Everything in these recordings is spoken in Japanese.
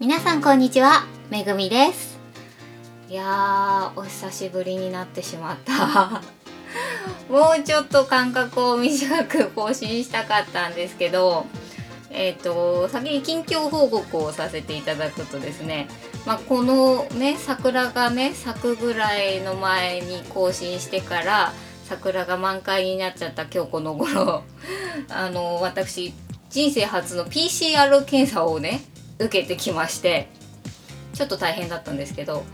皆さんこんにちはめぐみです。いやーお久しぶりになってしまった。もうちょっと間隔を短く更新したかったんですけどえっ、ー、と先に近況報告をさせていただくとですね、まあ、このね桜がね咲くぐらいの前に更新してから桜が満開になっちゃった今日この頃。あの私人生初の PCR 検査をね受けてきましてちょっと大変だったんですけど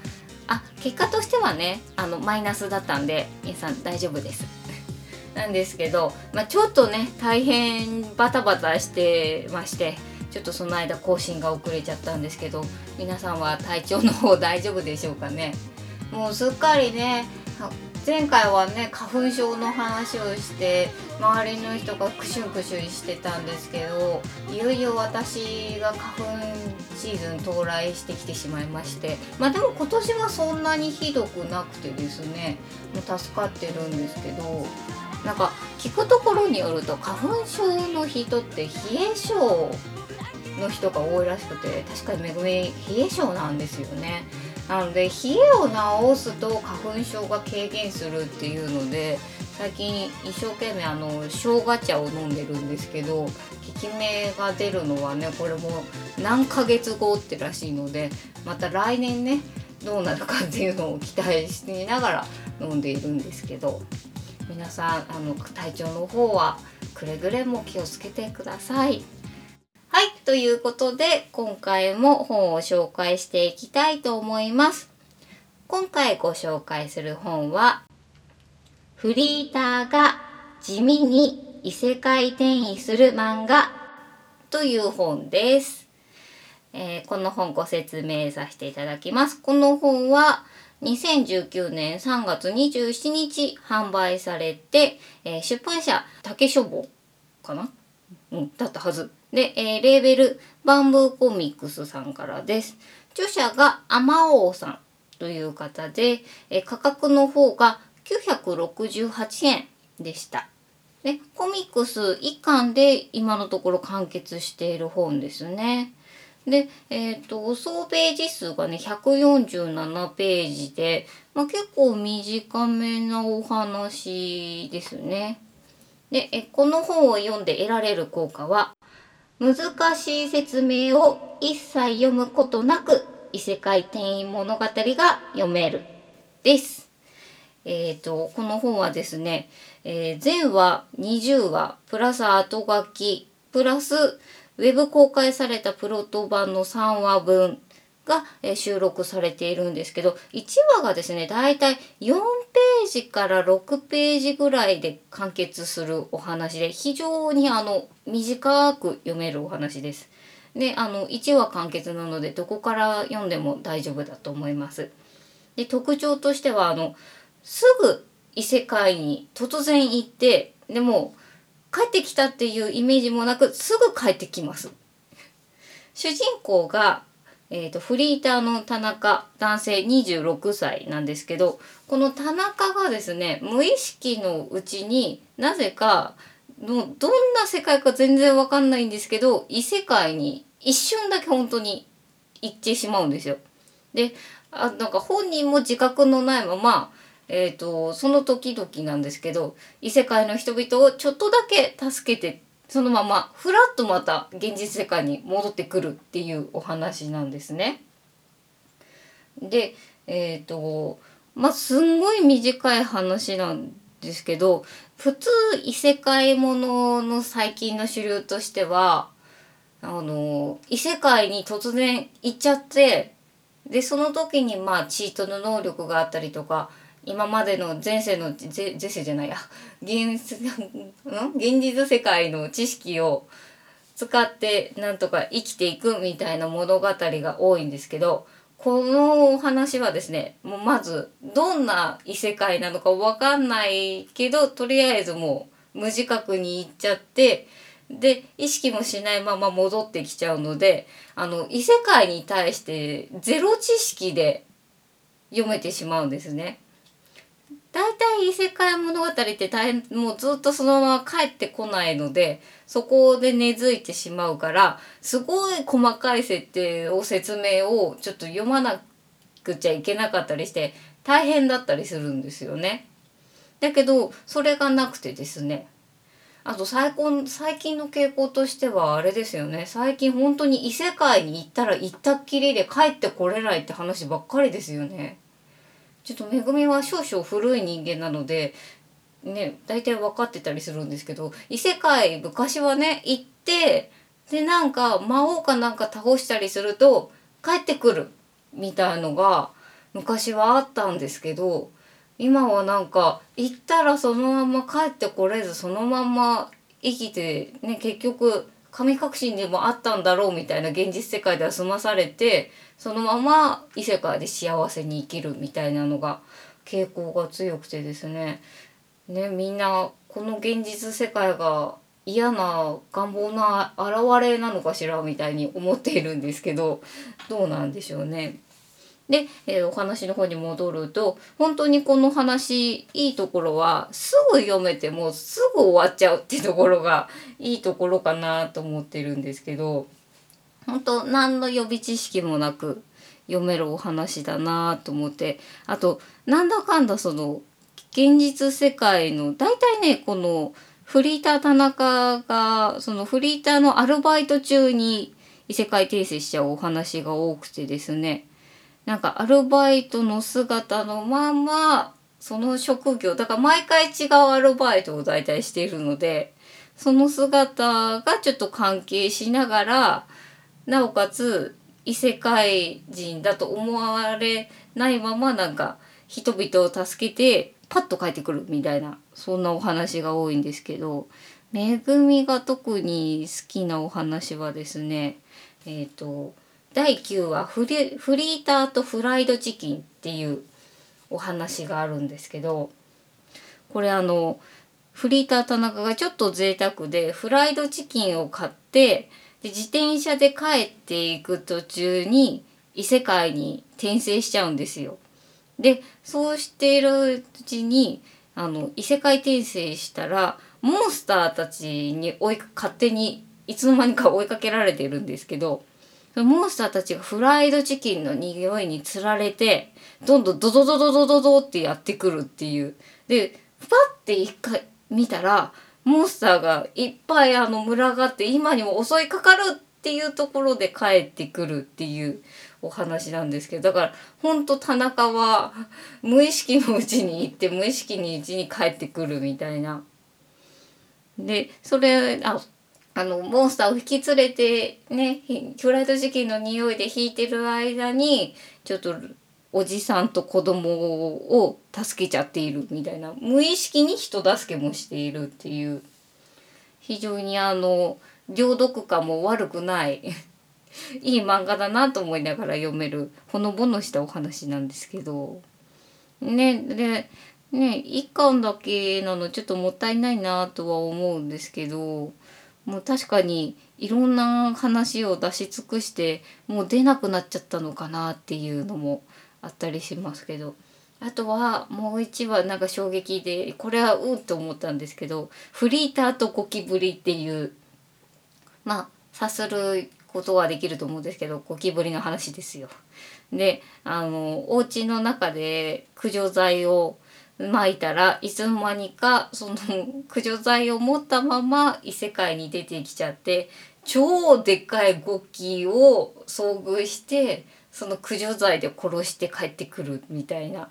あ結果としてはねあのマイナスだったんで皆さん大丈夫です。なんですけど、まあ、ちょっとね大変バタバタしてましてちょっとその間更新が遅れちゃったんですけど皆さんは体調の方大丈夫でしょうかね。もうすっかりね前回はね花粉症の話をして周りの人がクシュンクシュンしてたんですけどいよいよ私が花粉シーズン到来してきてしまいましてまあでも今年はそんなにひどくなくてですねもう助かってるんですけどなんか聞くところによると花粉症の人って冷え性の人が多いらしくて確かにめぐみ冷え性なんですよね。なので冷えを治すと花粉症が軽減するっていうので最近一生懸命あの生姜茶を飲んでるんですけど効き目が出るのはねこれも何ヶ月後ってらしいのでまた来年ねどうなるかっていうのを期待しながら飲んでいるんですけど皆さんあの体調の方はくれぐれも気をつけてください。ということで今回も本を紹介していきたいと思います。今回ご紹介する本はフリーターが地味に異世界転移する漫画という本です。えー、この本ご説明させていただきます。この本は2019年3月27日販売されて、えー、出版社竹書房かな？うん、だったはず。で、えー、レーベルバンブーコミックスさんからです。著者がアマオーさんという方で、えー、価格の方が968円でした。で、コミックス1巻で今のところ完結している本ですね。で、えっ、ー、と、総ページ数がね、147ページで、まあ、結構短めなお話ですね。で、えこの本を読んで得られる効果は、難しい説明を一切読むことなく異世界転移物語が読めるです。えっ、ー、と、この本はですね、えー、全話20話プラス後書きプラスウェブ公開されたプロト版の3話分が、え収録されているんですけど1話がですねだいたい4ージから6ページぐらいで完結するお話で非常にあの短く読めるお話です。であの1話完結なのでどこから読んでも大丈夫だと思います。で特徴としてはあのすぐ異世界に突然行ってでも帰ってきたっていうイメージもなくすぐ帰ってきます。主人公がえーと、フリーターの田中男性26歳なんですけどこの田中がですね無意識のうちになぜかのどんな世界か全然わかんないんですけど異世界に一瞬だけ本当に行ってしまうんですよ。であなんか本人も自覚のないまま、えーとその時々なんですけど異世界の人々をちょっとだけ助けてそのままふらっとまた現実世界に戻ってくるっていうお話なんですね。でえっ、ー、とまあすんごい短い話なんですけど普通異世界ものの最近の主流としてはあの異世界に突然行っちゃってでその時にまあチートの能力があったりとか今までの前世の前世じゃないや現現実世界の知識を使ってなんとか生きていくみたいな物語が多いんですけどこのお話はですねもうまずどんな異世界なのか分かんないけどとりあえずもう無自覚に行っちゃってで意識もしないまま戻ってきちゃうのであの異世界に対してゼロ知識で読めてしまうんですね。大体異世界物語って大変もうずっとそのまま帰ってこないのでそこで根付いてしまうからすごい細かい設定を説明をちょっと読まなくちゃいけなかったりして大変だったりするんですよね。だけどそれがなくてですねあと最近最近の傾向としてはあれですよね最近本当に異世界に行ったら行ったっきりで帰ってこれないって話ばっかりですよね。ちょっとめぐみは少々古い人間なのでね大体分かってたりするんですけど異世界昔はね行ってでなんか魔王かなんか倒したりすると帰ってくるみたいのが昔はあったんですけど今はなんか行ったらそのまま帰ってこれずそのまま生きてね結局神隠しでもあったんだろうみたいな現実世界では済まされてそのまま異世界で幸せに生きるみたいなのが傾向が強くてですねねみんなこの現実世界が嫌な願望の表れなのかしらみたいに思っているんですけどどうなんでしょうね。で、えー、お話の方に戻ると本当にこの話いいところはすぐ読めてもすぐ終わっちゃうってところがいいところかなと思ってるんですけど本当何の予備知識もなく読めるお話だなと思ってあとなんだかんだその現実世界の大体ねこのフリーター田中がそのフリーターのアルバイト中に異世界転生しちゃうお話が多くてですね。なんかアルバイトの姿のままその職業だから毎回違うアルバイトを大体しているのでその姿がちょっと関係しながらなおかつ異世界人だと思われないままなんか人々を助けてパッと帰ってくるみたいなそんなお話が多いんですけどめぐみが特に好きなお話はですねえっ、ー、と第9話フリーターとフライドチキンっていうお話があるんですけどこれあのフリーター田中がちょっと贅沢でフライドチキンを買ってで自転車で帰っていく途中に異世界に転生しちゃうんですよ。でそうしているうちにあの異世界転生したらモンスターたちに追い勝手にいつの間にか追いかけられてるんですけどモンスターたちがフライドチキンの匂いにつられて、どんどんドドドドドドドってやってくるっていう。で、パッて一回見たら、モンスターがいっぱいあの群がって今にも襲いかかるっていうところで帰ってくるっていうお話なんですけど、だからほんと田中は無意識のうちに行って無意識にうちに帰ってくるみたいな。で、それ、あ、あのモンスターを引き連れてねフライドチキンの匂いで引いてる間にちょっとおじさんと子供を助けちゃっているみたいな無意識に人助けもしているっていう非常にあの両読感も悪くない いい漫画だなと思いながら読めるほのぼのしたお話なんですけど。ねでね一巻だけなのちょっともったいないなとは思うんですけどもう確かにいろんな話を出し尽くしてもう出なくなっちゃったのかなっていうのもあったりしますけどあとはもう一話なんか衝撃でこれはうんと思ったんですけどフリーターとゴキブリっていうまあさすることはできると思うんですけどゴキブリの話ですよ。であのお家の中で駆除剤を撒いたらいつの間にかその 駆除剤を持ったまま異世界に出てきちゃって超でっかいゴキを遭遇してその駆除剤で殺して帰ってくるみたいな。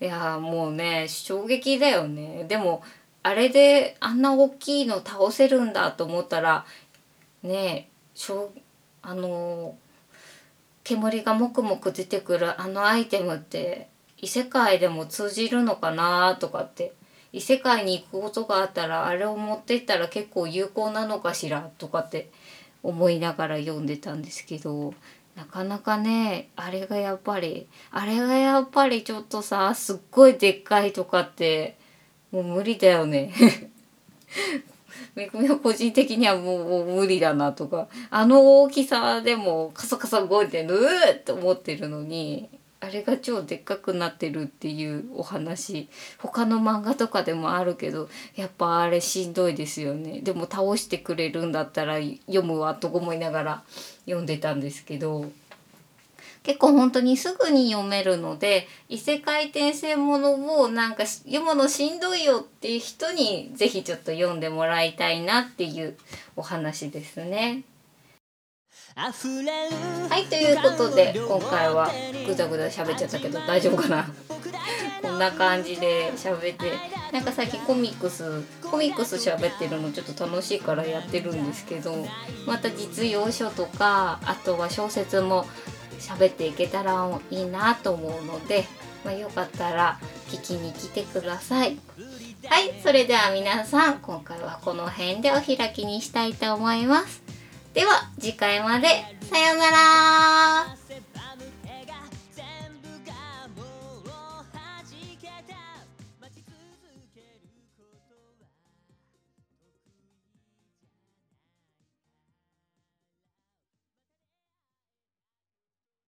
いやもうね衝撃だよね。でもあれであんな大きいの倒せるんだと思ったらねしょあの煙がもくもく出てくるあのアイテムって異世界でも通じるのかなとかって異世界に行くことがあったらあれを持ってったら結構有効なのかしらとかって思いながら読んでたんですけどなかなかねあれがやっぱりあれがやっぱりちょっとさすっごいでっかいとかってもう無理だよね。めぐみは個人的にはもう無理だなとかあの大きさでもカサカサ動いてるって思ってるのにあれが超でっかくなってるっていうお話。他の漫画とかでもあるけどやっぱあれしんどいですよね。でも倒してくれるんだったら読むわと思いながら読んでたんですけど。結構本当にすぐに読めるので異世界転生ものをなんか読むのしんどいよっていう人に是非ちょっと読んでもらいたいなっていうお話ですね。はいということで今回はぐだぐだ喋っちゃったけど大丈夫かな？こんな感じで喋ってなんか最近コミックスコミックス喋ってるのちょっと楽しいからやってるんですけどまた実用書とかあとは小説も喋っていけたらいいなと思うので、まあ、よかったら聞きに来てください。はい、それでは皆さん、今回はこの辺でお開きにしたいと思います。では、次回まで。さようなら